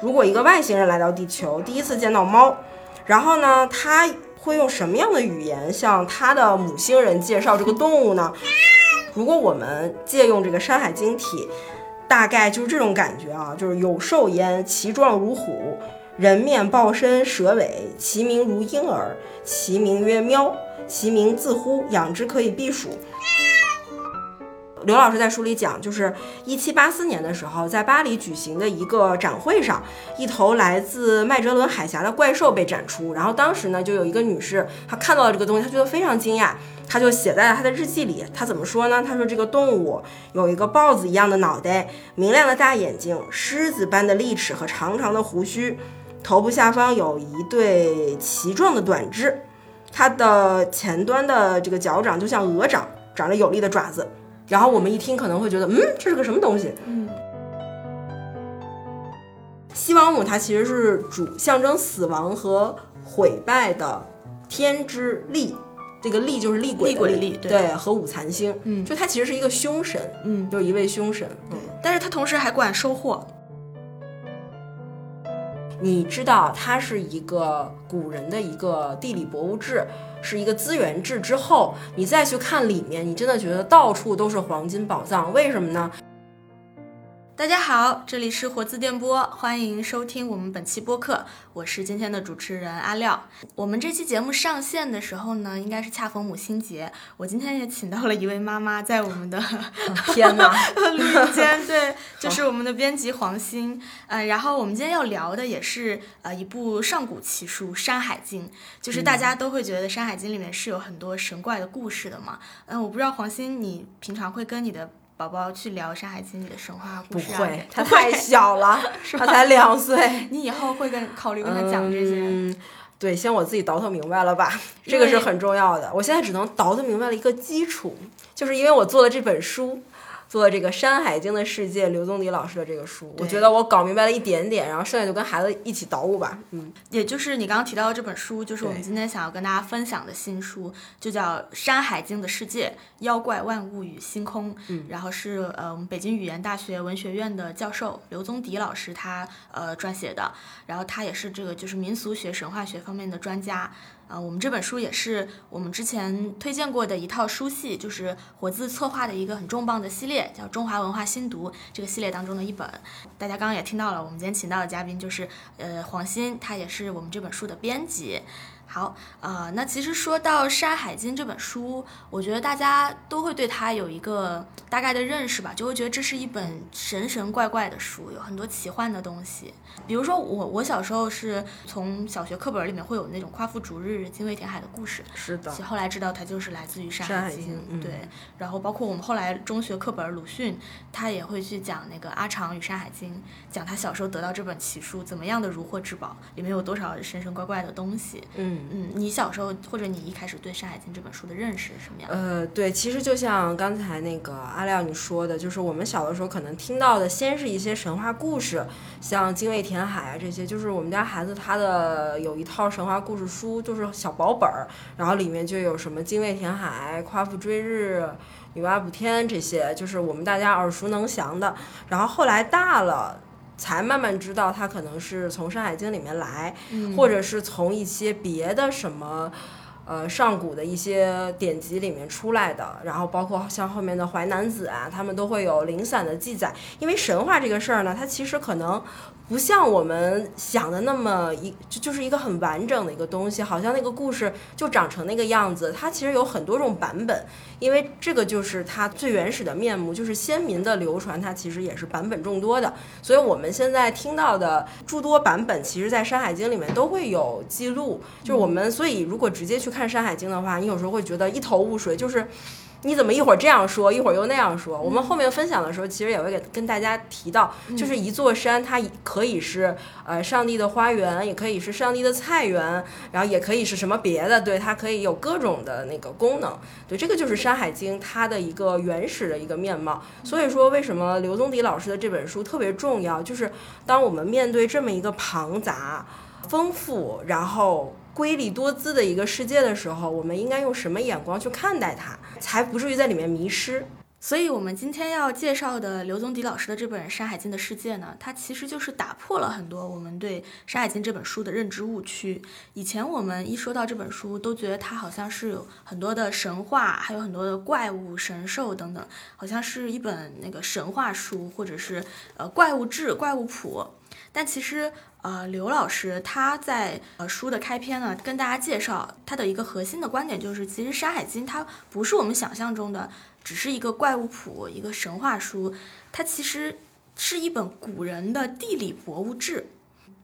如果一个外星人来到地球，第一次见到猫，然后呢，他会用什么样的语言向他的母星人介绍这个动物呢？如果我们借用这个《山海经》体，大概就是这种感觉啊，就是有兽焉，其状如虎，人面豹身蛇尾，其名如婴儿，其名曰喵，其名自呼，养之可以避暑。刘老师在书里讲，就是一七八四年的时候，在巴黎举行的一个展会上，一头来自麦哲伦海峡的怪兽被展出。然后当时呢，就有一个女士，她看到了这个东西，她觉得非常惊讶，她就写在了她的日记里。她怎么说呢？她说这个动物有一个豹子一样的脑袋，明亮的大眼睛，狮子般的利齿和长长的胡须，头部下方有一对鳍状的短肢，它的前端的这个脚掌就像鹅掌，长着有力的爪子。然后我们一听可能会觉得，嗯，这是个什么东西？嗯，西王母它其实是主象征死亡和毁败的天之厉，这个厉就是厉鬼的厉鬼的厉对。对，和五残星，嗯。就它其实是一个凶神，嗯，就是一位凶神。嗯，但是它同时还管收获，你知道它是一个古人的一个地理博物志，是一个资源志之后，你再去看里面，你真的觉得到处都是黄金宝藏，为什么呢？大家好，这里是活字电波，欢迎收听我们本期播客，我是今天的主持人阿廖。我们这期节目上线的时候呢，应该是恰逢母亲节，我今天也请到了一位妈妈在我们的 天呐！录音间，对，就是我们的编辑黄鑫。呃，然后我们今天要聊的也是呃一部上古奇书《山海经》，就是大家都会觉得《山海经》里面是有很多神怪的故事的嘛。嗯、我不知道黄鑫，你平常会跟你的宝宝去聊《山海经》里的神话故事啊？会，他太小了，他才两岁。你以后会跟考虑跟他讲这些？嗯，对，先我自己倒腾明白了吧，这个是很重要的。我现在只能倒腾明白了一个基础，就是因为我做了这本书，做这个《山海经的世界》刘宗迪老师的这个书，我觉得我搞明白了一点点，然后剩下就跟孩子一起捣鼓吧。嗯，也就是你刚刚提到的这本书，就是我们今天想要跟大家分享的新书，就叫《山海经的世界：妖怪万物与星空》。嗯，然后是呃我们北京语言大学文学院的教授刘宗迪老师他呃撰写的，然后他也是这个就是民俗学、神话学方面的专家。啊，我们这本书也是我们之前推荐过的一套书系，就是活字策划的一个很重磅的系列，叫《中华文化新读》这个系列当中的一本。大家刚刚也听到了，我们今天请到的嘉宾就是呃黄鑫，他也是我们这本书的编辑。好，呃，那其实说到《山海经》这本书，我觉得大家都会对它有一个大概的认识吧，就会觉得这是一本神神怪怪的书，有很多奇幻的东西。比如说我，我小时候是从小学课本里面会有那种夸父逐日、精卫填海的故事，是的其，后来知道它就是来自于《山山海经》海经嗯对。然后包括我们后来中学课本鲁迅，他也会去讲那个阿长与《山海经》，讲他小时候得到这本奇书怎么样的如获至宝，里面有多少神神怪怪的东西。嗯。嗯，你小时候或者你一开始对《山海经》这本书的认识是什么样？呃，对，其实就像刚才那个阿廖你说的，就是我们小的时候可能听到的，先是一些神话故事，像精卫填海啊这些，就是我们家孩子他的有一套神话故事书，就是小薄本儿，然后里面就有什么精卫填海、夸父追日。女娲补天这些，就是我们大家耳熟能详的。然后后来大了，才慢慢知道它可能是从《山海经》里面来，嗯或者是从一些别的什么。呃，上古的一些典籍里面出来的，然后包括像后面的《淮南子》啊，他们都会有零散的记载。因为神话这个事儿呢，它其实可能不像我们想的那么一，就就是一个很完整的一个东西，好像那个故事就长成那个样子。它其实有很多种版本，因为这个就是它最原始的面目，就是先民的流传，它其实也是版本众多的。所以我们现在听到的诸多版本，其实在《山海经》里面都会有记录。就是我们，所以如果直接去看《山海经》的话，你有时候会觉得一头雾水，就是。你怎么一会儿这样说，一会儿又那样说？我们后面分享的时候，其实也会给跟大家提到，就是一座山，它可以是呃上帝的花园，也可以是上帝的菜园，然后也可以是什么别的，对，它可以有各种的那个功能。对，这个就是《山海经》它的一个原始的一个面貌。所以说，为什么刘宗迪老师的这本书特别重要？就是当我们面对这么一个庞杂、丰富，然后瑰丽多姿的一个世界的时候，我们应该用什么眼光去看待它，才不至于在里面迷失？所以，我们今天要介绍的刘宗迪老师的这本《山海经的世界》呢，它其实就是打破了很多我们对《山海经》这本书的认知误区。以前我们一说到这本书，都觉得它好像是有很多的神话，还有很多的怪物、神兽等等，好像是一本那个神话书，或者是呃怪物志、怪物谱。但其实，呃，刘老师他在呃书的开篇呢，跟大家介绍他的一个核心的观点，就是其实《山海经》它不是我们想象中的。只是一个怪物谱，一个神话书，它其实是一本古人的地理博物志。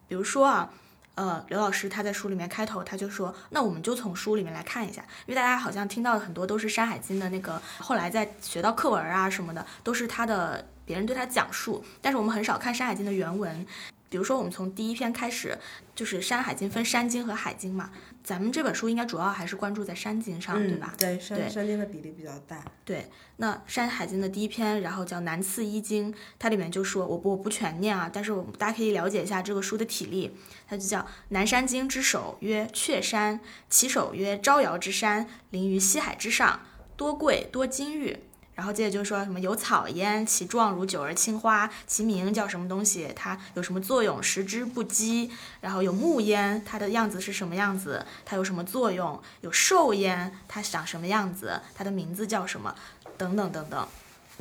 比如说啊，呃，刘老师他在书里面开头他就说，那我们就从书里面来看一下，因为大家好像听到的很多都是《山海经》的那个，后来在学到课文啊什么的，都是他的别人对他讲述，但是我们很少看《山海经》的原文。比如说，我们从第一篇开始，就是《山海经》分山经和海经嘛。咱们这本书应该主要还是关注在山经上，对吧？对，山山经的比例比较大。对，那《山海经》的第一篇，然后叫《南次一经》，它里面就说，我不我不全念啊，但是我们大家可以了解一下这个书的体例，它就叫《南山经》之首曰雀山，其首曰招摇之山，临于西海之上，多贵多金玉。然后接着就说什么有草焉，其状如九儿青花，其名叫什么东西？它有什么作用？食之不饥。然后有木焉，它的样子是什么样子？它有什么作用？有兽焉，它长什么样子？它的名字叫什么？等等等等。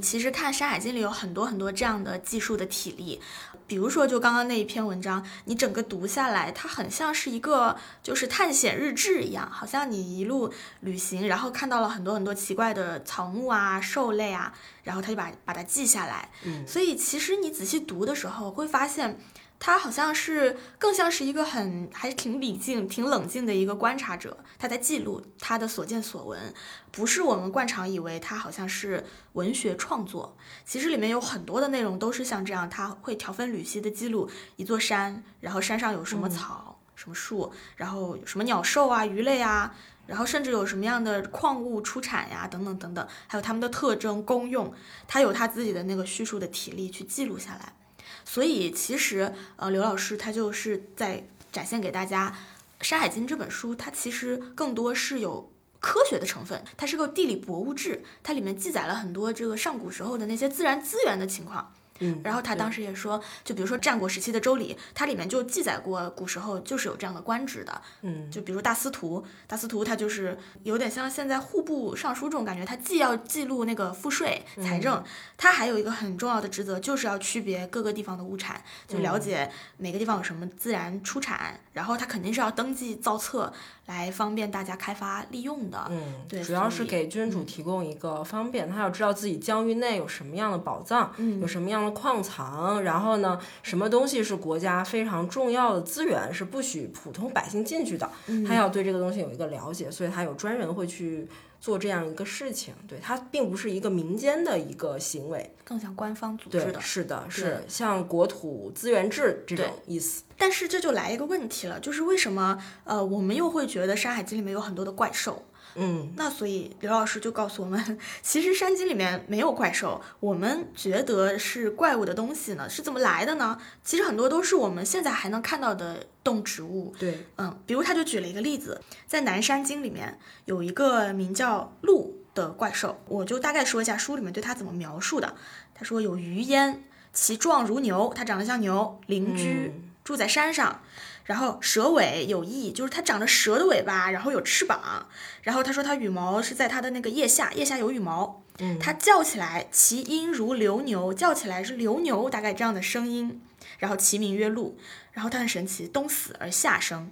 其实看《山海经》里有很多很多这样的记述的体例。比如说，就刚刚那一篇文章，你整个读下来，它很像是一个就是探险日志一样，好像你一路旅行，然后看到了很多很多奇怪的草木啊、兽类啊，然后他就把把它记下来。嗯，所以其实你仔细读的时候，会发现。他好像是更像是一个很还是挺理性、挺冷静的一个观察者，他在记录他的所见所闻，不是我们惯常以为他好像是文学创作。其实里面有很多的内容都是像这样，他会条分缕析的记录一座山，然后山上有什么草、什么树，然后有什么鸟兽啊、鱼类啊，然后甚至有什么样的矿物出产呀，等等等等，还有它们的特征、功用，他有他自己的那个叙述的体力去记录下来。所以其实，呃，刘老师他就是在展现给大家，《山海经》这本书，它其实更多是有科学的成分，它是个地理博物志，它里面记载了很多这个上古时候的那些自然资源的情况。嗯，然后他当时也说，就比如说战国时期的周礼，它里面就记载过古时候就是有这样的官职的。嗯，就比如大司徒，大司徒他就是有点像现在户部尚书这种感觉，他既要记录那个赋税财政，他还有一个很重要的职责，就是要区别各个地方的物产，就了解每个地方有什么自然出产，然后他肯定是要登记造册。来方便大家开发利用的，嗯，对，主要是给君主提供一个方便，他要知道自己疆域内有什么样的宝藏，嗯，有什么样的矿藏，然后呢，什么东西是国家非常重要的资源，是不许普通百姓进去的，他要对这个东西有一个了解，所以他有专人会去。做这样一个事情，对它并不是一个民间的一个行为，更像官方组织的。是的，是像国土资源制这种意思。但是这就来一个问题了，就是为什么呃我们又会觉得《山海经》里面有很多的怪兽？嗯，那所以刘老师就告诉我们，其实山经里面没有怪兽，我们觉得是怪物的东西呢，是怎么来的呢？其实很多都是我们现在还能看到的动植物。对，嗯，比如他就举了一个例子，在南山经里面有一个名叫鹿的怪兽，我就大概说一下书里面对它怎么描述的。他说有鱼焉，其状如牛，它长得像牛，邻居住在山上。然后蛇尾有翼，就是它长着蛇的尾巴，然后有翅膀。然后他说它羽毛是在它的那个腋下，腋下有羽毛。嗯，它叫起来，其音如流牛，叫起来是流牛大概这样的声音。然后其名曰鹿。然后它很神奇，冬死而夏生。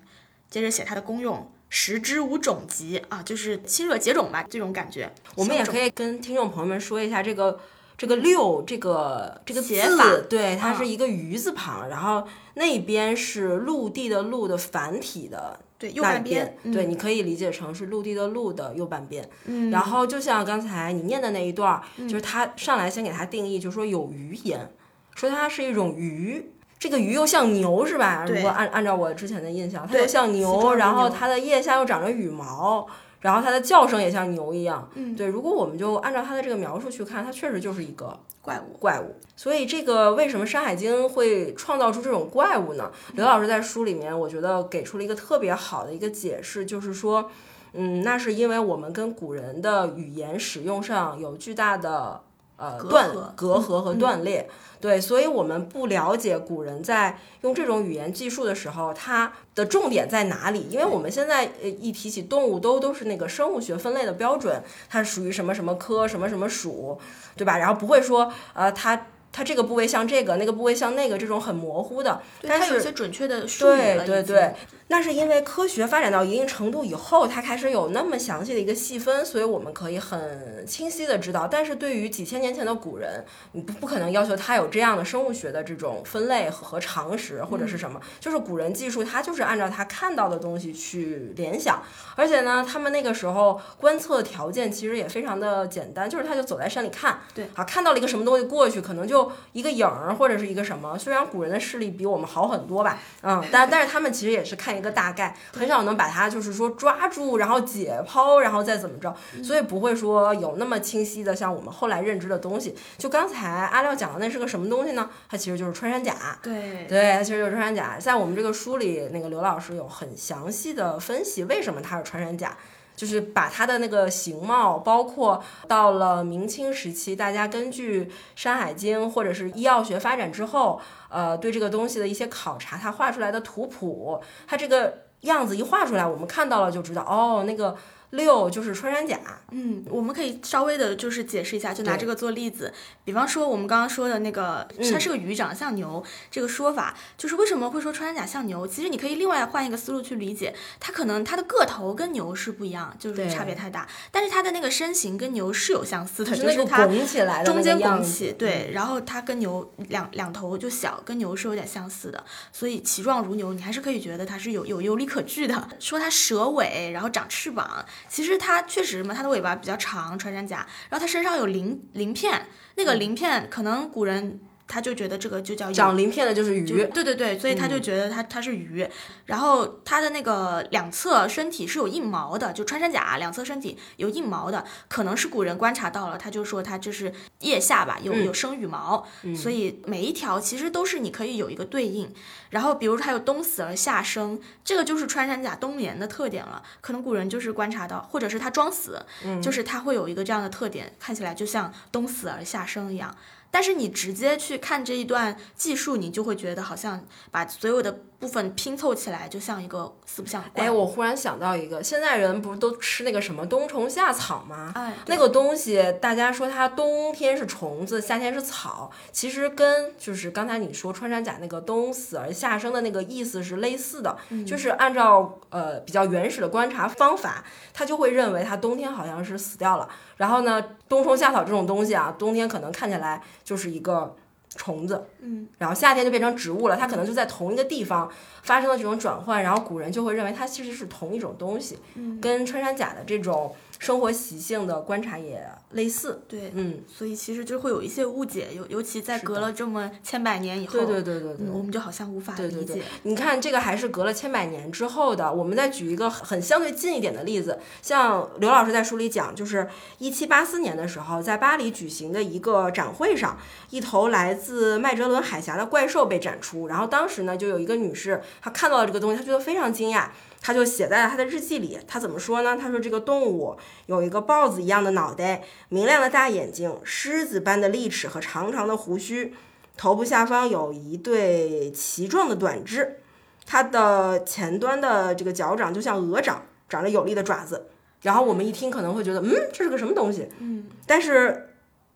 接着写它的功用，食之无种疾啊，就是清热解肿吧，这种感觉。我们也可以跟听众朋友们说一下这个。这个六这个这个写法，对，它是一个鱼字旁，然后那边是陆地的陆的繁体的对右半边，对，你可以理解成是陆地的陆的右半边。嗯，然后就像刚才你念的那一段，就是他上来先给它定义，就说有鱼言，说它是一种鱼，这个鱼又像牛是吧？如果按按照我之前的印象，它又像牛，然后它的腋下又长着羽毛。然后它的叫声也像牛一样，嗯，对。如果我们就按照它的这个描述去看，它确实就是一个怪物，怪物。所以这个为什么《山海经》会创造出这种怪物呢？刘老师在书里面，我觉得给出了一个特别好的一个解释，就是说，嗯，那是因为我们跟古人的语言使用上有巨大的呃断隔阂和嗯断裂。对，所以我们不了解古人在用这种语言记述的时候，它的重点在哪里？因为我们现在呃一提起动物都都是那个生物学分类的标准，它属于什么什么科、什么什么属，对吧？然后不会说呃它。它这个部位像这个，那个部位像那个，这种很模糊的。但是它有些准确的术语对对对，那是因为科学发展到一定程度以后，它开始有那么详细的一个细分，所以我们可以很清晰的知道。但是对于几千年前的古人，你不不可能要求他有这样的生物学的这种分类和和常识或者是什么，就是古人技术，他就是按照他看到的东西去联想。而且呢，他们那个时候观测条件其实也非常的简单，就是他就走在山里看，对，好看到了一个什么东西过去，可能就一个影儿或者是一个什么。虽然古人的视力比我们好很多吧，嗯，但但是他们其实也是看一个大概，很少能把它就是说抓住，然后解剖，然后再怎么着，所以不会说有那么清晰的像我们后来认知的东西。就刚才阿廖讲的那是个什么东西呢？它其实就是穿山甲。对对，它其实就是穿山甲。在我们这个书里，那个刘老师有很详细的分析为什么它是穿山甲，就是把它的那个形貌，包括到了明清时期，大家根据《山海经》或者是医药学发展之后，呃，对这个东西的一些考察，它画出来的图谱，它这个样子一画出来，我们看到了就知道，哦，那个六就是穿山甲。嗯，我们可以稍微的就是解释一下，就拿这个做例子，比方说我们刚刚说的那个，它嗯是个鱼长得像牛这个说法，就是为什么会说穿山甲像牛？其实你可以另外换一个思路去理解，它可能它的个头跟牛是不一样，就是差别太大，但是它的那个身形跟牛是有相似的，就是它拱起来的中间拱起，对，然后它跟牛两两头就小，跟牛是有点相似的，所以其状如牛，你还是可以觉得它是有有有理可据的。说它蛇尾，然后长翅膀，其实它确实嘛，它的尾巴比较长，穿山甲，然后它身上有鳞鳞片，那个鳞片可能古人。他就觉得这个就叫长鳞片的就是就鱼。对对对，所以他就嗯觉得它它是鱼，然后它的那个两侧身体是有硬毛的，就穿山甲两侧身体有硬毛的，可能是古人观察到了，他就说它就是腋下吧，有嗯有生羽毛，所以每一条其实都是你可以有一个对应。然后比如还有冬死而夏生，这个就是穿山甲冬眠的特点了，可能古人就是观察到，或者是它装死，嗯就是它会有一个这样的特点，看起来就像冬死而夏生一样。但是你直接去看这一段技术，你就会觉得好像把所有的部分拼凑起来，就像一个四不像怪。哎，我忽然想到一个，现在人不是都吃那个什么冬虫夏草吗？哎，那个东西，大家说它冬天是虫子，夏天是草，其实跟就是刚才你说穿山甲那个冬死而夏生的那个意思是类似的，就是按照呃比较原始的观察方法，他就会认为它冬天好像是死掉了，然后呢，冬虫夏草这种东西啊，冬天可能看起来就是一个虫子，嗯，然后夏天就变成植物了，它可能就在同一个地方发生了这种转换，然后古人就会认为它其实是同一种东西，嗯。跟穿山甲的这种生活习性的观察也类似。对，嗯，所以其实就会有一些误解，尤尤其在隔了这么千百年以后，对对对对对。嗯，我们就好像无法对对对理解。你看，这个还是隔了千百年之后的。我们再举一个很很相对近一点的例子，像刘老师在书里讲，就是一七八四年的时候，在巴黎举行的一个展会上，一头来自麦哲伦海峡的怪兽被展出。然后当时呢，就有一个女士，她看到了这个东西，她觉得非常惊讶，她就写在了他的日记里。他怎么说呢？他说这个动物有一个豹子一样的脑袋，明亮的大眼睛，狮子般的利齿和长长的胡须。头部下方有一对鳍状的短肢，它的前端的这个脚掌就像鹅掌，长着有力的爪子。然后我们一听可能会觉得，嗯，这是个什么东西？嗯，但是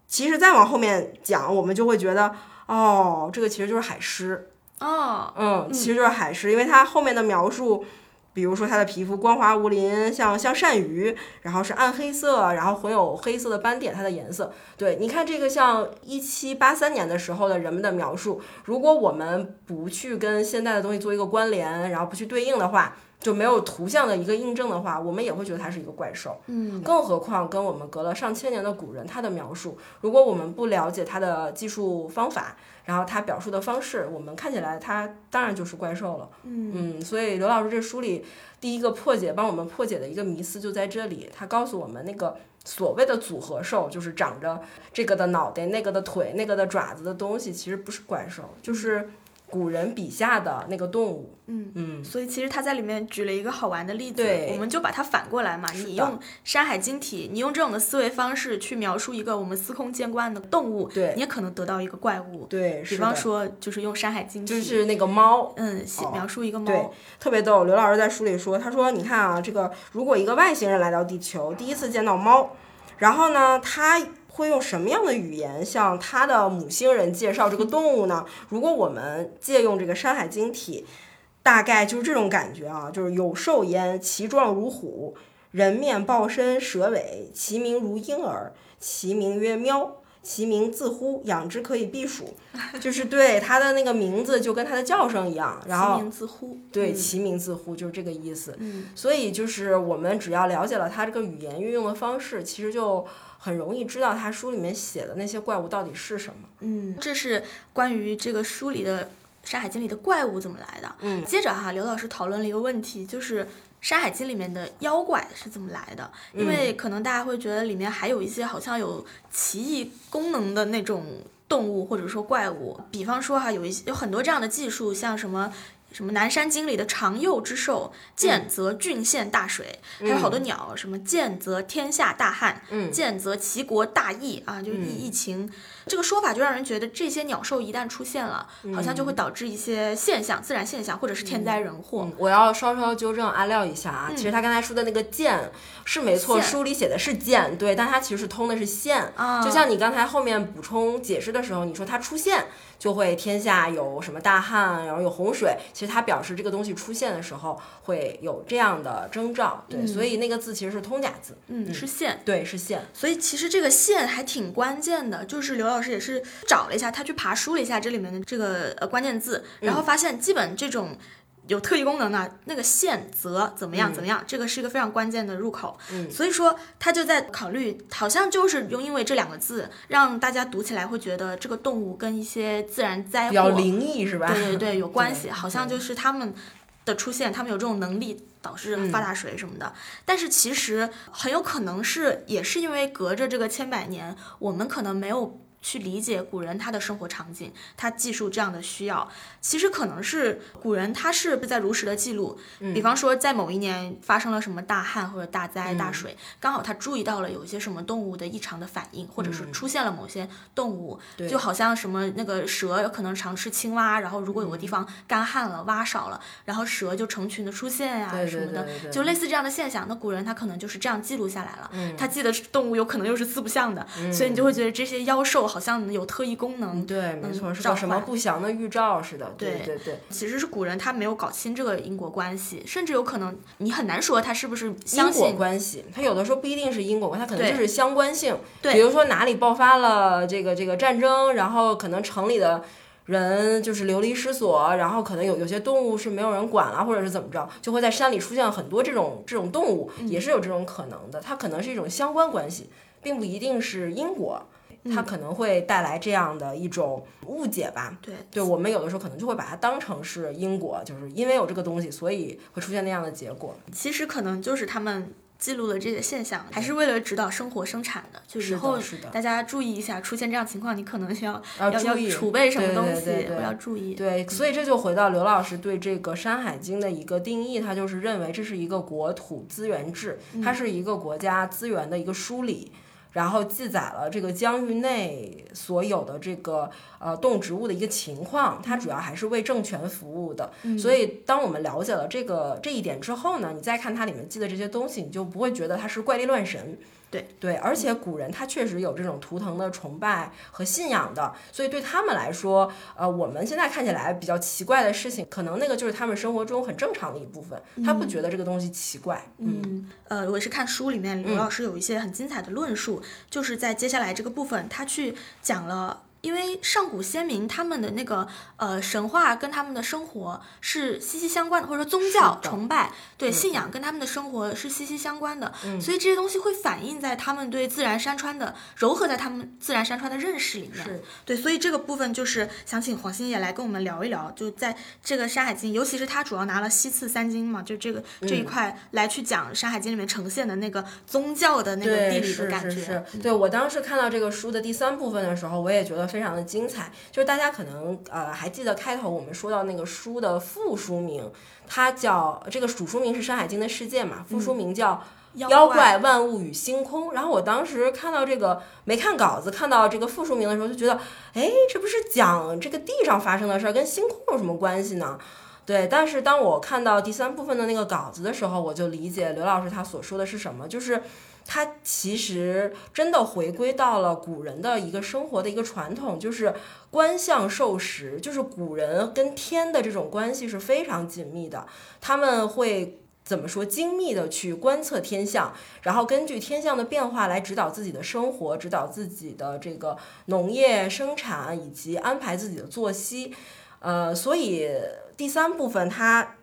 其实再往后面讲，我们就会觉得，哦，这个其实就是海狮。哦，嗯，其实就是海狮，因为它后面的描述，比如说它的皮肤光滑无鳞，像像鳝鱼，然后是暗黑色，然后混有黑色的斑点，它的颜色。对，你看这个像一七八三年的时候的人们的描述，如果我们不去跟现代的东西做一个关联，然后不去对应的话，就没有图像的一个印证的话，我们也会觉得它是一个怪兽。嗯，更何况跟我们隔了上千年的古人他的描述，如果我们不了解他的技术方法，然后他表述的方式，我们看起来他当然就是怪兽了。嗯嗯，所以刘老师这书里第一个破解帮我们破解的一个迷思就在这里，他告诉我们那个所谓的组合兽，就是长着这个的脑袋、那个的腿、那个的爪子的东西，其实不是怪兽，就是。古人笔下的那个动物。嗯嗯，所以其实他在里面举了一个好玩的例子，对。我们就把它反过来嘛，你用《山海经》体，你用这种的思维方式去描述一个我们司空见惯的动物，对。你也可能得到一个怪物。对，比方说，就是用《山海经》体，就是那个猫，嗯，描述一个猫。对猫，，特别逗。刘老师在书里说，他说：“你看啊，这个如果一个外星人来到地球，第一次见到猫，然后呢，他会用什么样的语言向他的母星人介绍这个动物呢？如果我们借用这个《山海经》体，大概就是这种感觉啊，就是有兽焉，其状如虎，人面豹身蛇尾，其名如婴儿，其名曰喵。”其名自呼，养之可以避暑，就是对它的那个名字就跟它的叫声一样，然后其名自呼，对，嗯其名自呼就是这个意思。嗯，所以就是我们只要了解了它这个语言运用的方式，其实就很容易知道他书里面写的那些怪物到底是什么。嗯，这是关于这个书里的《山海经》里的怪物怎么来的。嗯接着哈，刘老师讨论了一个问题，就是《山海经》里面的妖怪是怎么来的？因为可能大家会觉得里面还有一些好像有奇异功能的那种动物或者说怪物，比方说哈，有一些有很多这样的技术，像什么。什么南山经里的长幼之兽，见则郡县大水，还有好多鸟，什么见则天下大旱，嗯见则齐国大疫啊，就是疫疫情。这个说法就让人觉得这些鸟兽一旦出现了，好像就会导致一些现象、自然现象或者是天灾人祸。嗯，我要稍稍纠正阿廖一下啊，嗯其实他刚才说的那个见是没错，书里写的是见，对，但它其实是通的是线。啊就像你刚才后面补充解释的时候，你说它出现就会天下有什么大旱，然后有洪水，其实它表示这个东西出现的时候会有这样的征兆，对，所以那个字其实是通假字，嗯，是线。对，是线。所以其实这个线还挺关键的，就是刘老师也是找了一下，他去爬梳了一下这里面的这个呃关键字，然后发现基本这种。有特异功能呢那个线则怎么样怎么样，这个是一个非常关键的入口。嗯所以说他就在考虑，好像就是用因为这两个字，让大家读起来会觉得这个动物跟一些自然灾祸比较灵异是吧？对对对，有关系，好像就是他们的出现，他们有这种能力导致嗯发大水什么的。但是其实很有可能是，也是因为隔着这个千百年，我们可能没有。去理解古人他的生活场景，他记述这样的需要，其实可能是古人他是不在如实的记录，嗯。比方说在某一年发生了什么大旱或者大灾嗯大水，刚好他注意到了有一些什么动物的异常的反应，或者是嗯出现了某些动物，对。就好像什么那个蛇有可能常吃青蛙，然后如果有个地方干旱了，蛙少了，然后蛇就成群的出现呀、对什么的，就类似这样的现象。那古人他可能就是这样记录下来了，嗯。他记得动物有可能又是四不像的，所以你就会觉得这些妖兽好像有特异功能。对，没错，是叫什么不祥的预兆似的。对对对对，其实是古人他没有搞清这个因果关系，甚至有可能你很难说他是不是相因果。关系，它有的时候不一定是因果关系，它可能就是相关性。对比如说哪里爆发了这个这个战争，然后可能城里的。人就是流离失所，然后可能有有些动物是没有人管了，或者是怎么着，就会在山里出现很多这种这种动物，嗯也是有这种可能的。它可能是一种相关关系，并不一定是因果，它可能会带来这样的一种误解吧。对对我们有的时候可能就会把它当成是因果，就是因为有这个东西，所以会出现那样的结果。其实可能就是他们记录了这些现象，还是为了指导生活生产的。就是大家注意一下，出现这样情况，你可能要要要注意储备什么东西，对对对我要注意。对，所以这就回到刘老师对这个《山海经》的一个定义，他就是认为这是一个国土资源制，它是一个国家资源的一个梳理。然后记载了这个疆域内所有的这个呃动植物的一个情况，它主要还是为政权服务的。所以，当我们了解了这个这一点之后呢，你再看它里面记的这些东西，你就不会觉得它是怪力乱神。对对，而且古人他确实有这种图腾的崇拜和信仰的，所以对他们来说，呃，我们现在看起来比较奇怪的事情，可能那个就是他们生活中很正常的一部分，他不觉得这个东西奇怪。嗯嗯，呃，我是看书里面刘老师有一些很精彩的论述，就是在接下来这个部分，他去讲了。因为上古先民他们的那个呃神话跟他们的生活是息息相关的，或者说宗教崇拜对嗯信仰跟他们的生活是息息相关的，嗯所以这些东西会反映在他们对自然山川的糅合在他们自然山川的认识里面。对，所以这个部分就是想请黄星也来跟我们聊一聊，就在这个《山海经》，尤其是他主要拿了西次三经嘛，就这个这一嗯块来去讲《山海经》里面呈现的那个宗教的那个地，理的感觉。是是，对我当时看到这个书的第三部分的时候，我也觉得非非常的精彩。就是大家可能呃还记得开头我们说到那个书的副书名，它叫这个主书名是《山海经的世界》嘛，副书名叫。妖怪万物与星空。然后我当时看到这个没看稿子，看到这个副书名的时候，就觉得，哎，这不是讲这个地上发生的事儿，跟星空有什么关系呢？对。但是当我看到第三部分的那个稿子的时候，我就理解刘老师他所说的是什么，就是它其实真的回归到了古人的一个生活的一个传统，就是观象授时，就是古人跟天的这种关系是非常紧密的，他们会。怎么说？精密的去观测天象，然后根据天象的变化来指导自己的生活，指导自己的这个农业生产，以及安排自己的作息。呃，所以第三部分它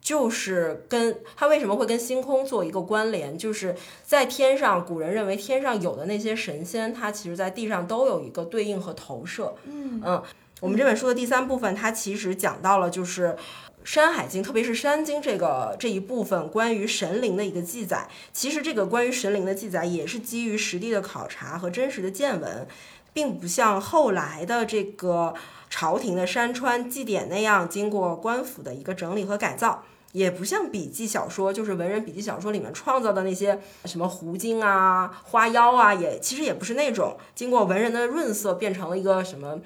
就是跟它为什么会跟星空做一个关联？就是在天上，古人认为天上有的那些神仙，它其实在地上都有一个对应和投射。嗯嗯，我们这本书的第三部分，它其实讲到了就是。《山海经》，特别是《山经》这个这一部分关于神灵的一个记载，其实这个关于神灵的记载也是基于实地的考察和真实的见闻，并不像后来的这个朝廷的山川祭典那样经过官府的一个整理和改造，也不像笔记小说，就是文人笔记小说里面创造的那些什么狐精啊、花妖啊，也其实也不是那种经过文人的润色变成了一个什么。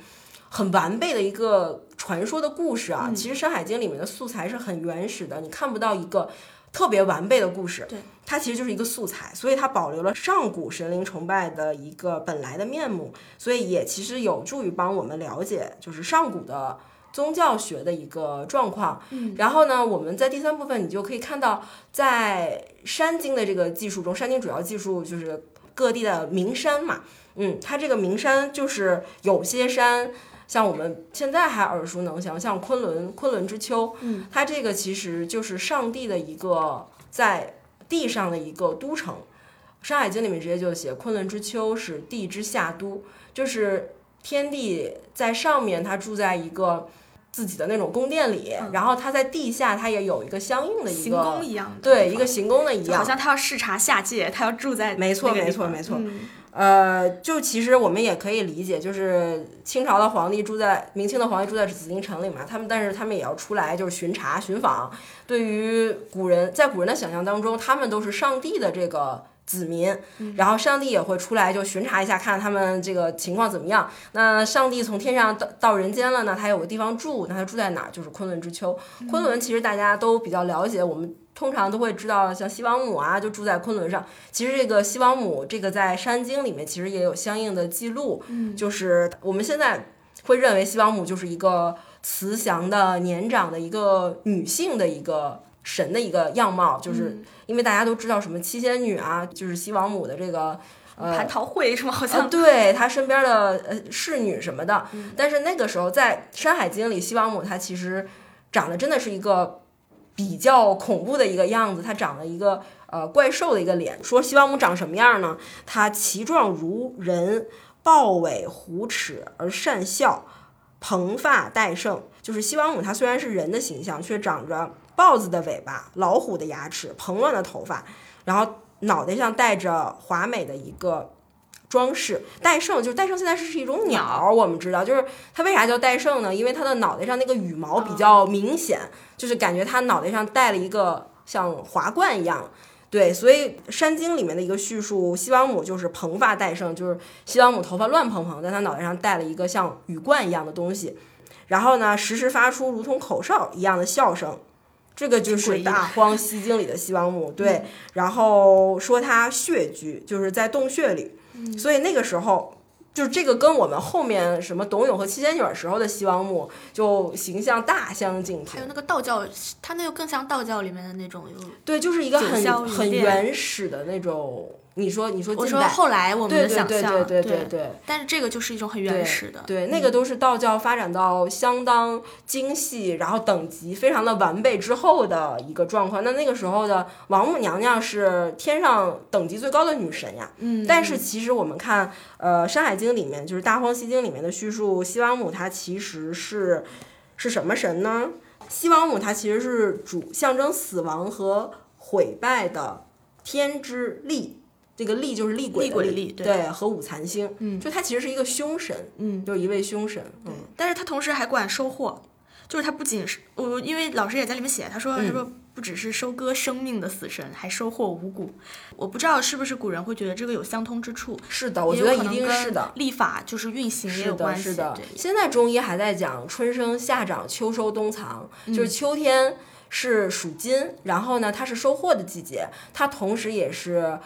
很完备的一个传说的故事啊，其实《山海经》里面的素材是很原始的，你看不到一个特别完备的故事，对，它其实就是一个素材，所以它保留了上古神灵崇拜的一个本来的面目，所以也其实有助于帮我们了解就是上古的宗教学的一个状况。嗯，然后呢，我们在第三部分你就可以看到，在《山经》的这个技术中，《山经》主要技术就是各地的名山嘛，嗯，它这个名山就是有些山。像我们现在还耳熟能详，像昆仑，昆仑之丘，嗯，它这个其实就是上帝的一个在地上的一个都城，《山海经》里面直接就写昆仑之丘是地之下都，就是天帝在上面，他住在一个自己的那种宫殿里，然后他在地下，他也有一个相应的一个行宫一样，对，一个行宫的一样，好像他要视察下界，他要住在没错，没错，没错。呃，就其实我们也可以理解，就是清朝的皇帝住在明清的皇帝住在紫禁城里嘛，他们但是他们也要出来就是巡查巡访。对于古人，在古人的想象当中，他们都是上帝的这个子民，然后上帝也会出来就巡查一下，看他们这个情况怎么样。那上帝从天上到到人间了呢，他有个地方住，那他住在哪儿？就是昆仑之丘。昆仑其实大家都比较了解，我们。通常都会知道，像西王母啊，就住在昆仑上。其实这个西王母，这个在《山经》里面其实也有相应的记录。嗯，就是我们现在会认为西王母就是一个慈祥的、年长的一个女性的一个神的一个样貌，就是因为大家都知道什么七仙女啊，就是西王母的这个呃蟠桃会什么好像对她身边的呃侍女什么的。但是那个时候在《山海经》里，西王母她其实长得真的是一个。比较恐怖的一个样子，它长了一个呃怪兽的一个脸。说西王母长什么样呢？它其状如人，豹尾虎齿而善笑，蓬发戴胜。就是西王母，她虽然是人的形象，却长着豹子的尾巴、老虎的牙齿、蓬乱的头发，然后脑袋上戴着华美的一个。装饰戴胜就是戴胜，现在是是一种鸟，我们知道，就是它为啥叫戴胜呢？因为它的脑袋上那个羽毛比较明显，就是感觉它脑袋上戴了一个像华冠一样。对，所以《山经》里面的一个叙述，西王母就是蓬发戴胜，就是西王母头发乱蓬蓬，在她脑袋上戴了一个像羽冠一样的东西，然后呢，时时发出如同口哨一样的笑声，这个就是《大 荒西经》里的西王母。对，然后说她穴居，就是在洞穴里。所以那个时候，就是这个跟我们后面什么董永和七仙女时候的西王母就形象大相径庭。还有那个道教，它那个更像道教里面的那种，对，就是一个很很原始的那种。你说，你说，我说后来我们的想象，对对对对对。但是这个就是一种很原始的，对，那个都是道教发展到相当精细，然后等级非常的完备之后的一个状况。那那个时候的王母娘娘是天上等级最高的女神呀。嗯。但是其实我们看，呃，《山海经》里面就是《大荒西经》里面的叙述，西王母她其实是是什么神呢？西王母她其实是主象征死亡和毁败的天之力。这个厉就是厉鬼对对，和五残星，嗯就他其实是一个凶神，嗯，就是一位凶神，嗯，但是他同时还管收获，就是他不仅是我，因为老师也在里面写，他说、嗯他说不只是收割生命的死神，还收获五谷。我不知道是不是古人会觉得这个有相通之处，是的，我觉得一定是的。历法就是运行也，有关系。是的对，现在中医还在讲春生夏长秋收冬藏，嗯就是秋天是属金，然后呢它是收获的季节，它同时也是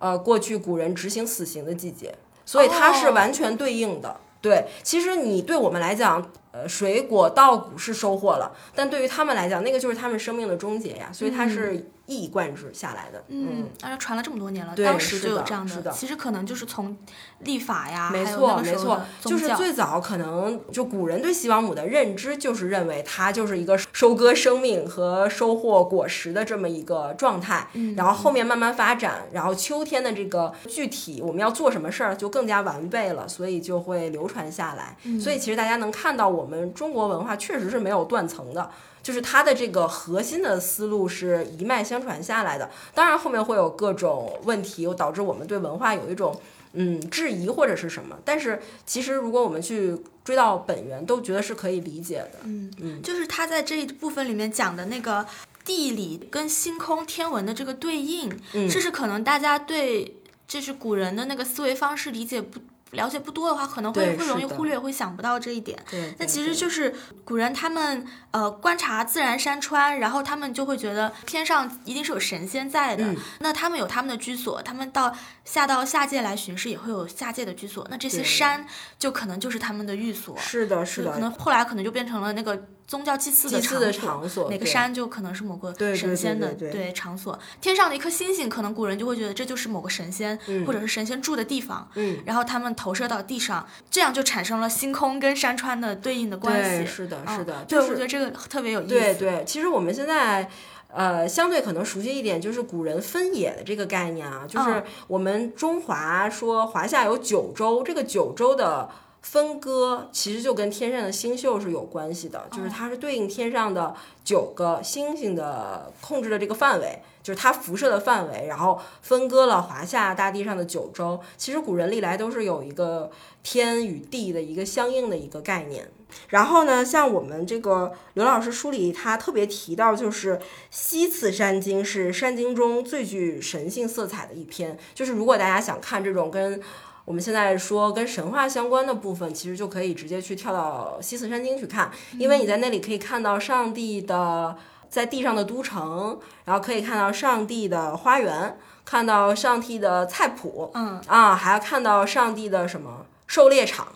呃过去古人执行死刑的季节，所以它是哦完全对应的。对，其实你对我们来讲，呃，水果稻谷是收获了，但对于他们来讲，那个就是他们生命的终结呀，所以它是一以贯之下来的。嗯，而且传了这么多年了，对当时就有这样是的其实可能就是从立法呀，没错没错就是最早可能就古人对西王母的认知，就是认为它就是一个收割生命和收获果实的这么一个状态。嗯然后后面慢慢发展，然后秋天的这个具体我们要做什么事儿就更加完备了，所以就会流传下来。嗯所以其实大家能看到，我们中国文化确实是没有断层的。就是它的这个核心的思路是一脉相传下来的，当然后面会有各种问题，又导致我们对文化有一种嗯质疑或者是什么。但是其实如果我们去追到本源，都觉得是可以理解的。嗯嗯就是他在这一部分里面讲的那个地理跟星空天文的这个对应，嗯这是可能大家对就是古人的那个思维方式理解不了解不多的话，可能会会容易忽略，会想不到这一点。对，那其实就是古人他们呃观察自然山川，然后他们就会觉得天上一定是有神仙在的，嗯。那他们有他们的居所，他们到下到下界来巡视也会有下界的居所，那这些山就可能就是他们的寓所，是的，是的，可能后来可能就变成了那个宗教祭祀的场场所，哪个山就可能是某个神仙的对对场所，天上的一颗星星，可能古人就会觉得这就是某个神仙、嗯或者是神仙住的地方，嗯，然后他们投射到地上，这样就产生了星空跟山川的对应的关，系。是的，嗯是的，对，就是我觉得这个特别有意思。对对，其实我们现在。呃，相对可能熟悉一点，就是古人分野的这个概念啊，就是嗯我们中华说华夏有九州，这个九州的分割其实就跟天上的星宿是有关系的，就是它是对应天上的九个星星的控制的这个范围，就是它辐射的范围，然后分割了华夏大地上的九州。其实古人历来都是有一个天与地的一个相应的一个概念。然后呢，像我们这个刘老师书里，他特别提到，就是《西次山经》是山经中最具神性色彩的一篇。就是如果大家想看这种跟我们现在说跟神话相关的部分，其实就可以直接去跳到《西次山经》去看，因为你在那里可以看到上帝的在地上的都城，然后可以看到上帝的花园，看到上帝的菜谱，嗯啊，还要看到上帝的什么狩猎场。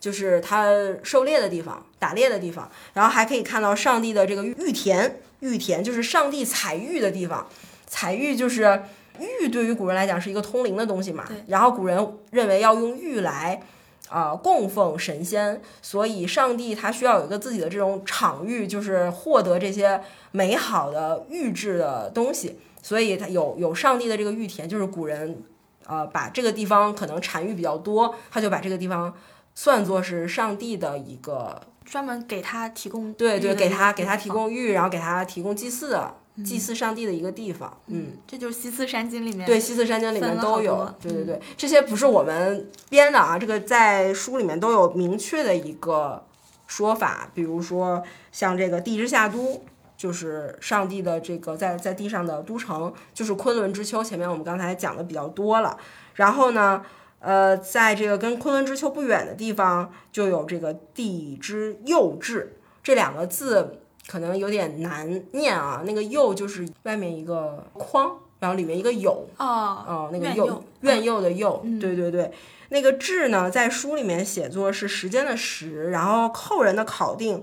就是他狩猎的地方、打猎的地方，然后还可以看到上帝的这个玉田，玉田就是上帝采玉的地方。采玉就是玉，对于古人来讲是一个通灵的东西嘛。然后古人认为要用玉来啊、呃供奉神仙，所以上帝他需要有一个自己的这种场域，就是获得这些美好的玉质的东西。所以他有有上帝的这个玉田，就是古人呃把这个地方可能产玉比较多，他就把这个地方。算作是上帝的一个，专门给他提供对对，给他给他，提供玉，然后给他提供祭祀的，祭祀上帝的一个地方。嗯，这就是《西次山经》里面对，西次山经里面都有。对对对，这些不是我们编的啊，这个在书里面都有明确的一个说法。比如说像这个地之下都，就是上帝的这个在在地上的都城，就是昆仑之丘。前面我们刚才讲的比较多了。然后呢？呃，在这个跟昆仑之丘不远的地方，就有这个地之右至这两个字，可能有点难念啊。那个右就是外面一个框，然后里面一个有，哦，哦，那个右院右的右，嗯对对对。那个志呢，在书里面写作是时间的时，然后后人的考定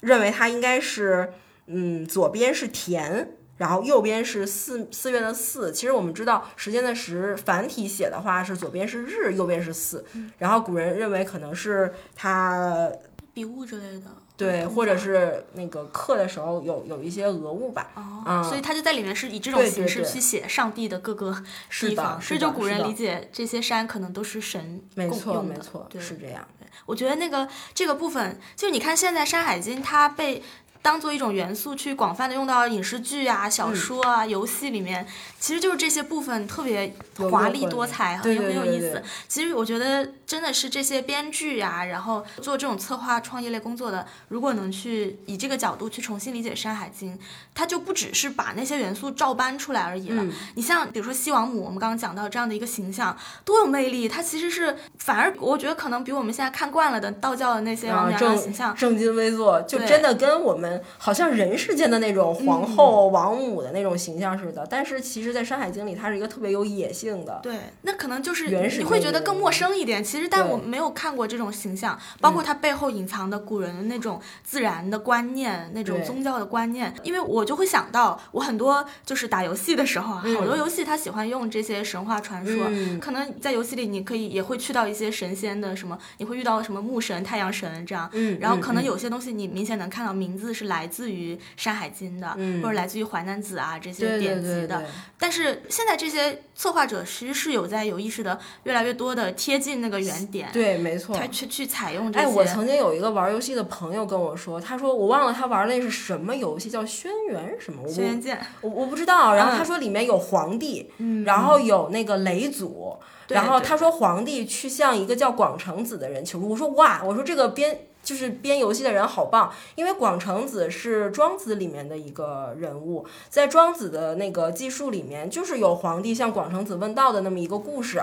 认为它应该是，嗯，左边是田，然后右边是四四月的四。其实我们知道时间的时繁体写的话是左边是日，右边是寺。嗯然后古人认为可能是它笔误之类的，对，或者是那个刻的时候有有一些讹误吧。哦，嗯所以他就在里面是以这种形式去写上帝的各个地方，所以就古人理解这些山可能都是神没错，共用的没错，对是这样。我觉得那个这个部分，就你看现在《山海经》它被当做一种元素去广泛的用到影视剧啊、小说啊、游戏里面，其实就是这些部分特别华丽多彩，很很有意思。其实我觉得真的是这些编剧啊，然后做这种策划创业类工作的，如果能去以这个角度去重新理解《山海经》，它就不只是把那些元素照搬出来而已了。你像比如说西王母，我们刚刚讲到这样的一个形象，多有魅力！它其实是反而我觉得可能比我们现在看惯了的道教的那些王娘娘形象正襟危坐，就真的跟我们好像人世间的那种皇后、王母的那种形象似的。但是其实，在《山海经》里，它是一个特别有野性的。对，那可能就是你会觉得更陌生一点。其实，但我没有看过这种形象，包括它背后隐藏的古人的那种自然的观念、那种宗教的观念。因为我就会想到，我很多就是打游戏的时候啊，好多游戏它喜欢用这些神话传说。可能在游戏里，你可以也会去到一些神仙的什么，你会遇到什么木神、太阳神这样。嗯。然后可能有些东西你明显能看到名字是来自于《山海经》的，或者来自于《淮南子》啊这些典籍的。但是现在这些策划者其实是有在有意识的越来越多的贴近那个原点。对，没错。他去去采用这些。哎，我曾经有一个玩游戏的朋友跟我说，他说我忘了他玩的是什么游戏，叫《轩辕什么？轩辕剑。我我不知道。然后他说里面有皇帝，然后有那个雷祖。然后他说皇帝去向一个叫广成子的人求助。我说哇，我说这个编就是编游戏的人好棒，因为广成子是庄子里面的一个人物，在庄子的那个记述里面，就是有皇帝向广成子问道的那么一个故事。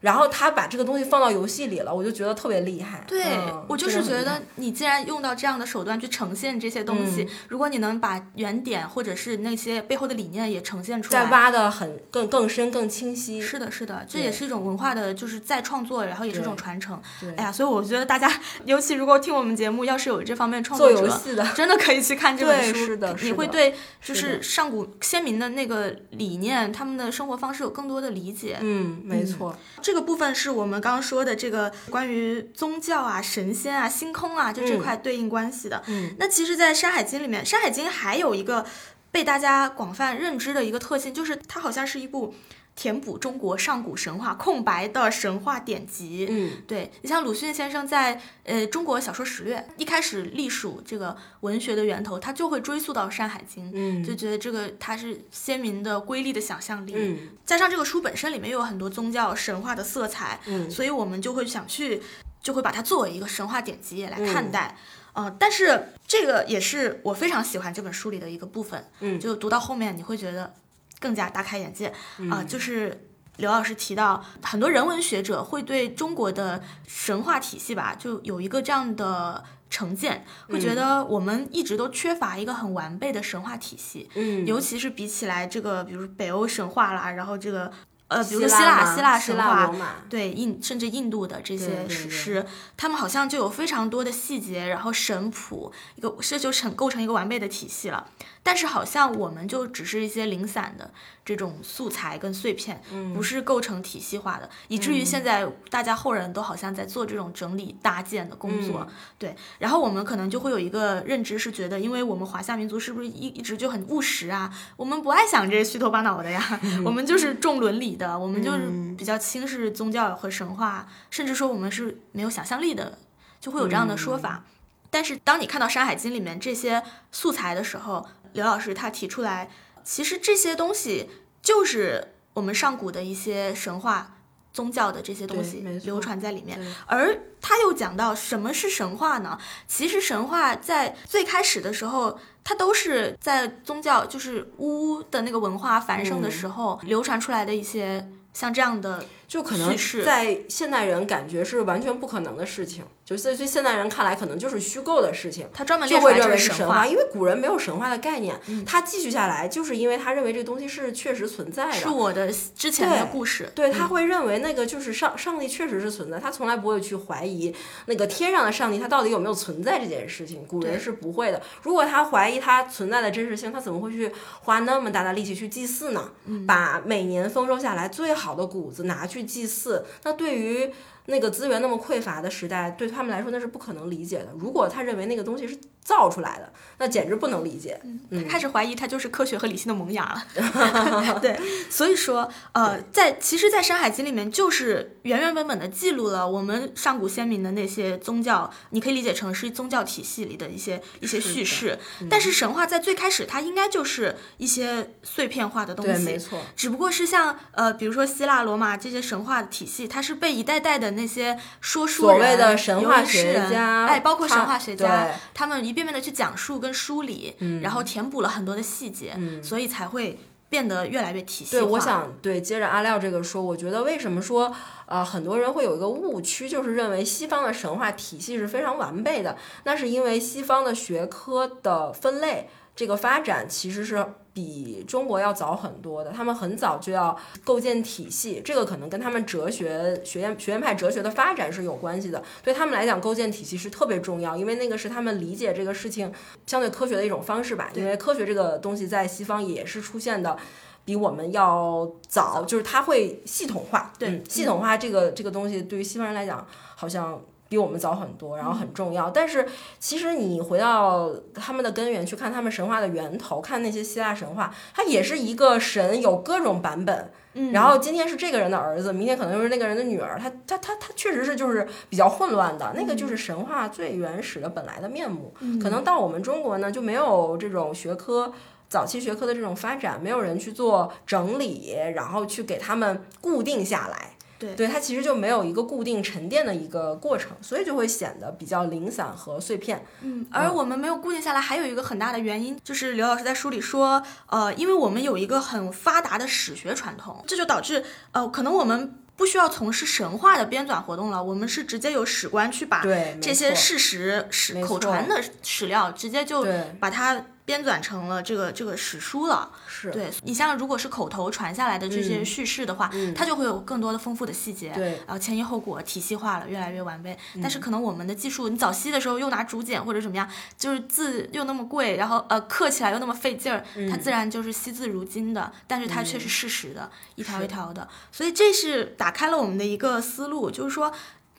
然后他把这个东西放到游戏里了，我就觉得特别厉害。对我就是觉得，你既然用到这样的手段去呈现这些东西，如果你能把原点或者是那些背后的理念也呈现出来，再挖的很更更深更清晰。是的，是的，这也是一种文化的，就是再创作，然后也是一种传承。哎呀，所以我觉得大家，尤其如果听我们节目，要是有这方面创作者，真的可以去看这本书。是的，你会对就是上古先民的那个理念，他们的生活方式有更多的理解。嗯，没错。这个部分是我们刚刚说的这个关于宗教啊、神仙啊、星空啊，就这块对应关系的。嗯，那其实，在《山海经》里面，《山海经》还有一个被大家广泛认知的一个特性，就是它好像是一部。填补中国上古神话空白的神话典籍。嗯，对你像鲁迅先生在呃《中国小说史略》一开始隶属这个文学的源头，他就会追溯到《山海经》，嗯，就觉得这个它是鲜明的瑰丽的想象力，嗯，加上这个书本身里面又有很多宗教神话的色彩，嗯，所以我们就会想去，就会把它作为一个神话典籍也来看待，呃，但是这个也是我非常喜欢这本书里的一个部分，嗯，就读到后面你会觉得。更加大开眼界啊！就是刘老师提到，很多人文学者会对中国的神话体系吧，就有一个这样的成见，会觉得我们一直都缺乏一个很完备的神话体系。嗯，尤其是比起来这个，比如北欧神话啦，然后这个。呃，比如说希腊、希腊神话，对印甚至印度的这些史诗，他们好像就有非常多的细节，然后神谱一个这就成构成一个完备的体系了。但是好像我们就只是一些零散的这种素材跟碎片，不是构成体系化的，以至于现在大家后人都好像在做这种整理搭建的工作。对，然后我们可能就会有一个认知，是觉得，因为我们华夏民族是不是一一直就很务实啊？我们不爱想这些虚头巴脑的呀，我们就是重伦理。的，我们就是比较轻视宗教和神话，甚至说我们是没有想象力的，就会有这样的说法。但是当你看到《山海经》里面这些素材的时候，刘老师他提出来，其实这些东西就是我们上古的一些神话、宗教的这些东西流传在里面。而他又讲到什么是神话呢？其实神话在最开始的时候。它都是在宗教，就是巫的那个文化繁盛的时候流传出来的一些像这样的。就可能在现代人感觉是完全不可能的事情，就在对现代人看来可能就是虚构的事情。他专门就会认为是神话，因为古人没有神话的概念。他继续下来，就是因为他认为这个东西是确实存在的，是我的之前的故事。对，他会认为那个就是上上帝确实是存在，他从来不会去怀疑那个天上的上帝他到底有没有存在这件事情。古人是不会的。如果他怀疑他存在的真实性，他怎么会去花那么大的力气去祭祀呢？把每年丰收下来最好的谷子拿去。去祭祀，那对于那个资源那么匮乏的时代，对他们来说那是不可能理解的。如果他认为那个东西是造出来的，那简直不能理解。他开始怀疑它就是科学和理性的萌芽了。对，所以说，呃，在其实，在《山海经》里面，就是原原本本的记录了我们上古先民的那些宗教，你可以理解成是宗教体系里的一些一些叙事。但是神话在最开始，它应该就是一些碎片化的东西。对，没错。只不过是像呃，比如说希腊罗马这些神话体系，它是被一代代的那些说书人、话学家，哎，包括神话学家，他们一遍遍的去讲述跟梳理，然后填补了很多的细节，所以才会变得越来越体系化。对，我想对接着阿廖这个说，我觉得为什么说呃很多人会有一个误区，就是认为西方的神话体系是非常完备的，那是因为西方的学科的分类。这个发展其实是比中国要早很多的，他们很早就要构建体系，这个可能跟他们哲学学院学院派哲学的发展是有关系的。对他们来讲，构建体系是特别重要，因为那个是他们理解这个事情相对科学的一种方式吧。因为科学这个东西在西方也是出现的比我们要早，就是它会系统化。对，系统化这个这个东西对于西方人来讲，好像。比我们早很多，然后很重要。但是其实你回到他们的根源去看他们神话的源头，看那些希腊神话，它也是一个神有各种版本。嗯，然后今天是这个人的儿子，明天可能又是那个人的女儿。他他他他确实是就是比较混乱的。那个就是神话最原始的本来的面目。可能到我们中国呢，就没有这种学科早期学科的这种发展，没有人去做整理，然后去给他们固定下来。对，对，它其实就没有一个固定沉淀的一个过程，所以就会显得比较零散和碎片。嗯，而我们没有固定下来，还有一个很大的原因，就是刘老师在书里说，呃，因为我们有一个很发达的史学传统，这就导致，呃，可能我们不需要从事神话的编纂活动了，我们是直接由史官去把这些事实史口传的史料，直接就把它。编纂成了这个这个史书了，是对你像如果是口头传下来的这些叙事的话，它就会有更多的丰富的细节，对，然后前因后果体系化了，越来越完备。但是可能我们的技术，你早期的时候又拿竹简或者怎么样，就是字又那么贵，然后呃刻起来又那么费劲儿，它自然就是惜字如金的。但是它却是事实的，一条一条的。所以这是打开了我们的一个思路，就是说。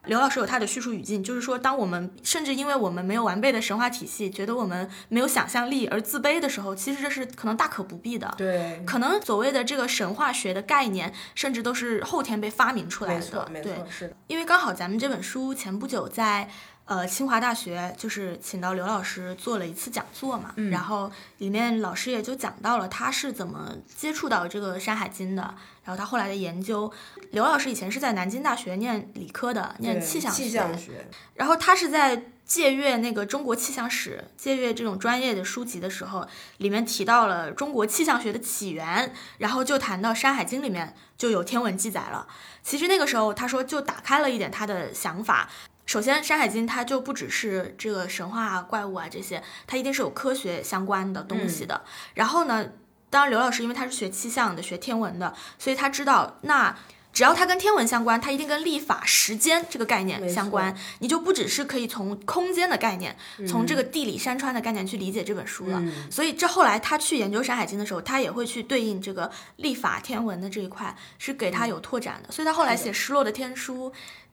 刘老师有他的叙述语境，就是说，当我们甚至因为我们没有完备的神话体系，觉得我们没有想象力而自卑的时候，其实这是可能大可不必的。对，可能所谓的这个神话学的概念，甚至都是后天被发明出来的。没错，没错，是的。因为刚好咱们这本书前不久在。呃，清华大学就是请到刘老师做了一次讲座嘛，然后里面老师也就讲到了他是怎么接触到这个《山海经》的，然后他后来的研究。刘老师以前是在南京大学念理科的，念气象学，然后他是在借阅那个中国气象史，借阅这种专业的书籍的时候，里面提到了中国气象学的起源，然后就谈到《山海经》里面就有天文记载了。其实那个时候他说就打开了一点他的想法。首先，《山海经》它就不只是这个神话啊、怪物啊这些，它一定是有科学相关的东西的。然后呢，当然刘老师因为他是学气象的、学天文的，所以他知道，那只要它跟天文相关，它一定跟历法、时间这个概念相关。你就不只是可以从空间的概念、从这个地理山川的概念去理解这本书了。所以这后来他去研究《山海经》的时候，他也会去对应这个历法、天文的这一块，是给他有拓展的。所以他后来写《失落的天书》。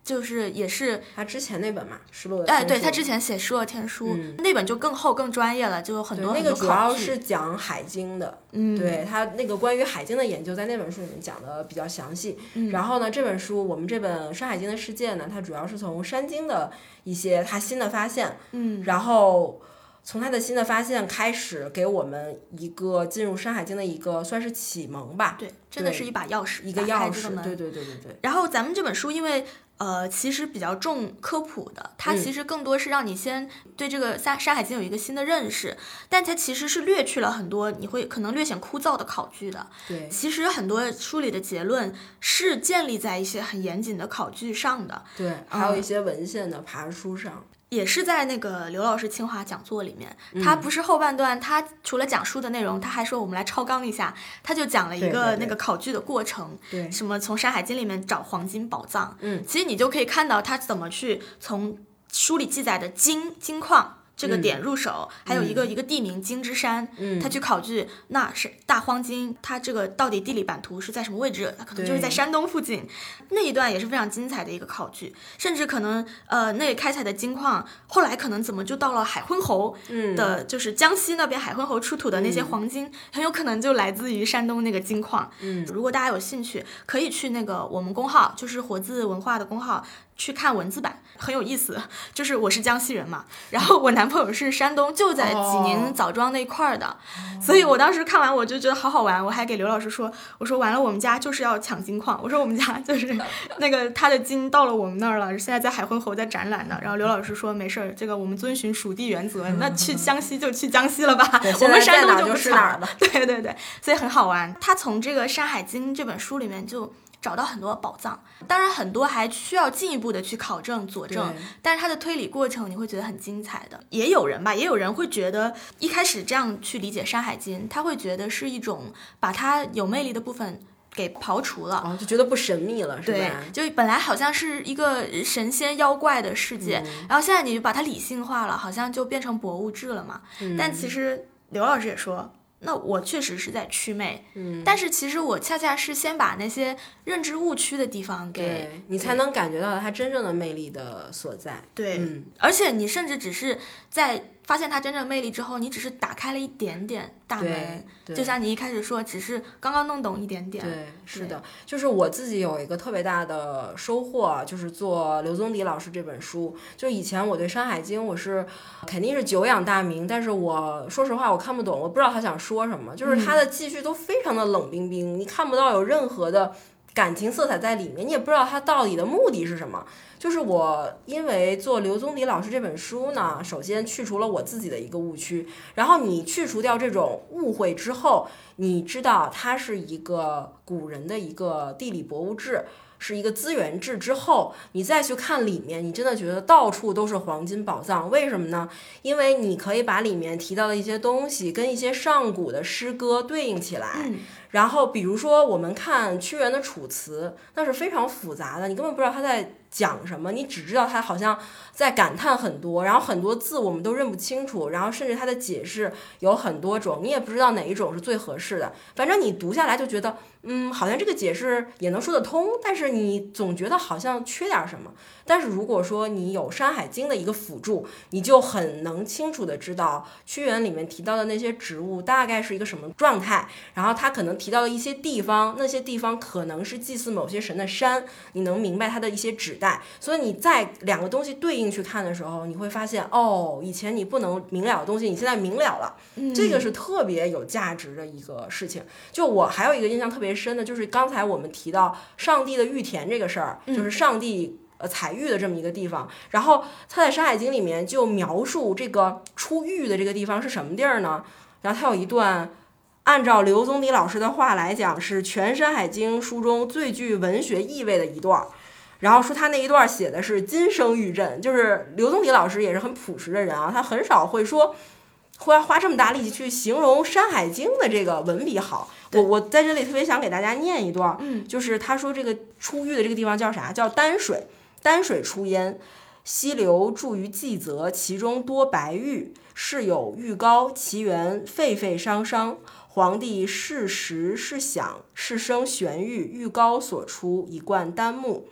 就是也是他之前那本嘛，《失落的哎，对他之前写《失落天书》那本就更厚更专业了，就有很多那个主要是讲海经的，嗯，对他那个关于海经的研究在那本书里面讲的比较详细。然后呢，这本书我们这本《山海经的世界》呢，它主要是从山经的一些他新的发现，嗯，然后从他的新的发现开始，给我们一个进入《山海经》的一个算是启蒙吧。对，真的是一把钥匙，一个钥匙。对对对对对。然后咱们这本书因为。呃，其实比较重科普的，它其实更多是让你先对这个《山山海经》有一个新的认识，但它其实是略去了很多你会可能略显枯燥的考据的。对，其实很多书里的结论是建立在一些很严谨的考据上的。对，还有一些文献的爬书上。也是在那个刘老师清华讲座里面，他不是后半段，他除了讲书的内容，他还说我们来超纲一下，他就讲了一个那个考据的过程，对，什么从《山海经》里面找黄金宝藏，嗯，其实你就可以看到他怎么去从书里记载的金金矿这个点入手，还有一个一个地名金之山，嗯他去考据那是大荒金，它这个到底地理版图是在什么位置？它可能就是在山东附近，那一段也是非常精彩的一个考据，甚至可能呃那里开采的金矿，后来可能怎么就到了海昏侯嗯的，就是江西那边海昏侯出土的那些黄金，很有可能就来自于山东那个金矿。嗯如果大家有兴趣，可以去那个我们公号，就是活字文化的公号。去看文字版很有意思，就是我是江西人嘛，然后我男朋友是山东，就在济宁哦枣庄那一块儿的，所以我当时看完我就觉得好好玩，我还给刘老师说，我说完了我们家就是要抢金矿，我说我们家就是 那个他的金到了我们那儿了，现在在海昏侯在展览呢，然后刘老师说没事儿，这个我们遵循属地原则，那去 江西就去江西了吧，我们山东就不是哪儿了。对对对，所以很好玩。他从这个《山海经》这本书里面就找到很多宝藏，当然很多还需要进一步的去考证佐证，但是他的推理过程你会觉得很精彩的。也有人吧，也有人会觉得一开始这样去理解《山海经》，他会觉得是一种把它有魅力的部分给刨除了。哦，就觉得不神秘了，是对吧？，就本来好像是一个神仙妖怪的世界，嗯然后现在你就把它理性化了，好像就变成博物志了嘛。嗯但其实刘老师也说，那我确实是在祛魅，嗯但是其实我恰恰是先把那些认知误区的地方给你才能感觉到它真正的魅力的所在。对，嗯，而且你甚至只是在发现它真正的魅力之后，你只是打开了一点点大门就像你一开始说，只是刚刚弄懂一点点。对，是的，就是我自己有一个特别大的收获啊，就是做刘宗迪老师这本书。就以前我对《山海经》我是肯定是久仰大名，但是我说实话我看不懂，我不知道他想说什么，就是他的记叙都非常的冷冰冰，你看不到有任何的。感情色彩在里面，你也不知道他到底的目的是什么。就是我因为做刘宗迪老师这本书呢，首先去除了我自己的一个误区，然后你去除掉这种误会之后，你知道它是一个古人的一个地理博物志，是一个资源志之后，你再去看里面，你真的觉得到处都是黄金宝藏。为什么呢？因为你可以把里面提到的一些东西跟一些上古的诗歌对应起来。嗯然后，比如说我们看屈原的《楚辞》，那是非常复杂的，你根本不知道他在讲什么，你只知道他好像在感叹很多，然后很多字我们都认不清楚，然后甚至他的解释有很多种，你也不知道哪一种是最合适的。反正你读下来就觉得，嗯，好像这个解释也能说得通，但是你总觉得好像缺点什么。但是如果说你有《山海经》的一个辅助，你就很能清楚的知道屈原里面提到的那些植物大概是一个什么状态，然后他可能提到的一些地方，那些地方可能是祭祀某些神的山，你能明白它的一些指代。所以你在两个东西对应去看的时候，你会发现，哦，以前你不能明了的东西，你现在明了了。嗯这个是特别有价值的一个事情。就我还有一个印象特别深的，就是刚才我们提到上帝的玉田这个事儿，就是上帝。呃，采玉的这么一个地方，然后他在《山海经》里面就描述这个出玉的这个地方是什么地儿呢？然后他有一段，按照刘宗迪老师的话来讲，是全《山海经》书中最具文学意味的一段。然后说他那一段写的是今生玉振，就是刘宗迪老师也是很朴实的人啊，他很少会说花花这么大力气去形容《山海经》的这个文笔好。我我在这里特别想给大家念一段，嗯，就是他说这个出玉的这个地方叫啥？叫丹水，丹水出焉，溪流注于济泽，其中多白玉，是有玉高，其源沸沸汤汤。皇帝是时是想，是生玄玉，玉高所出，以贯丹木。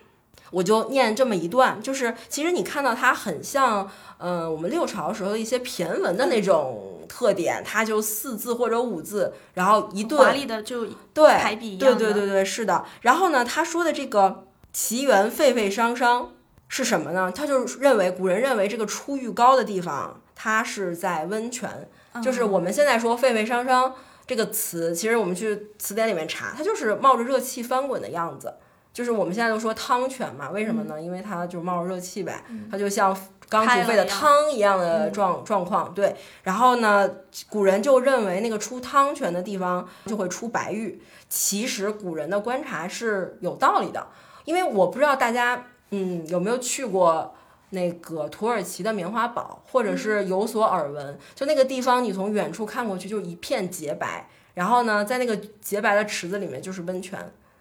我就念这么一段，就是其实你看到它很像，嗯、我们六朝时候的一些骈文的那种特点，它就四字或者五字，然后一顿华丽的就对排比一对对对对，是的。然后呢，他说的这个奇缘沸沸汤汤是什么呢？他就认为古人认为这个出浴膏的地方，它是在温泉，就是我们现在说沸沸汤汤这个词，其实我们去词典里面查，它就是冒着热气翻滚的样子。就是我们现在都说汤泉嘛，为什么呢？因为它就冒着热气呗，它就像刚煮沸的汤一样的状状况。对，然后呢，古人就认为那个出汤泉的地方就会出白玉。其实古人的观察是有道理的，因为我不知道大家嗯有没有去过。那个土耳其的棉花堡，或者是有所耳闻，就那个地方，你从远处看过去就一片洁白，然后呢，在那个洁白的池子里面就是温泉，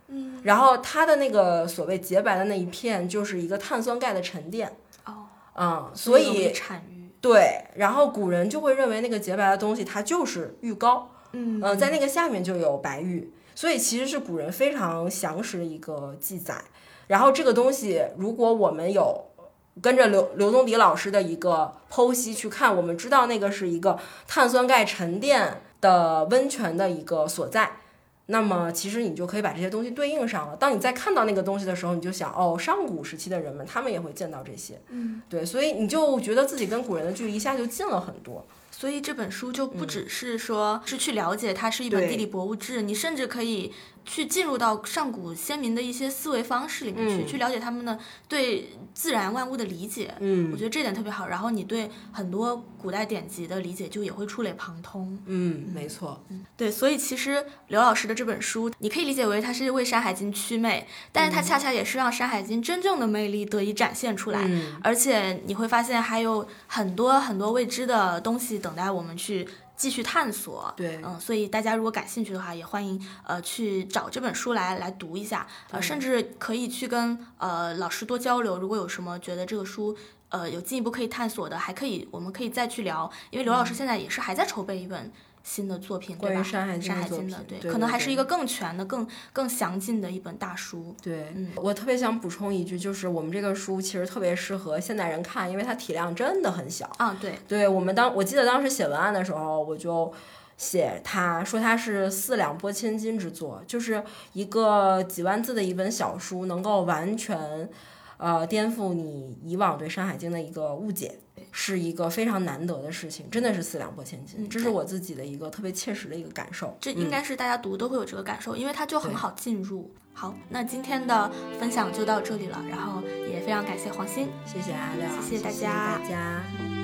嗯，然后它的那个所谓洁白的那一片，就是一个碳酸钙的沉淀，哦，嗯，所以产玉，对，然后古人就会认为那个洁白的东西它就是玉膏，嗯呃，在那个下面就有白玉，所以其实是古人非常详实的一个记载。然后这个东西，如果我们有跟着刘刘宗迪老师的一个剖析去看，我们知道那个是一个碳酸钙沉淀的温泉的一个所在。那么其实你就可以把这些东西对应上了。当你在看到那个东西的时候，你就想，哦，上古时期的人们他们也会见到这些，嗯，对，所以你就觉得自己跟古人的距离一下就近了很多。所以这本书就不只是说是去了解它是一本地理博物志，你甚至可以去进入到上古先民的一些思维方式里面去，嗯去了解他们的对自然万物的理解。嗯我觉得这点特别好。然后你对很多古代典籍的理解就也会触类旁通。嗯，没错，对，所以其实刘老师的这本书，你可以理解为它是为《山海经》祛魅，但是它恰恰也是让《山海经》真正的魅力得以展现出来。嗯而且你会发现还有很多很多未知的东西等待我们去继续探索。对嗯，所以大家如果感兴趣的话，也欢迎呃去找这本书来来读一下，呃，甚至可以去跟呃老师多交流。如果有什么觉得这个书呃有进一步可以探索的，还可以我们可以再去聊，因为刘老师现在也是还在筹备一本。新的作品，对吧？关于山海经的，作品对可能还是一个更全的、更更详尽的一本大书。对、嗯我特别想补充一句，就是我们这个书其实特别适合现代人看，因为它体量真的很小。啊，对，对我们当我记得当时写文案的时候，我就写它说它是四两拨千斤之作，就是一个几万字的一本小书，能够完全呃颠覆你以往对《山海经》的一个误解，是一个非常难得的事情，真的是四两拨千斤，嗯这是我自己的一个特别切实的一个感受。这应嗯该是大家读都会有这个感受，因为它就很好进入。好，那今天的分享就到这里了，然后也非常感谢黄鑫。谢谢阿廖，谢谢大谢家大家。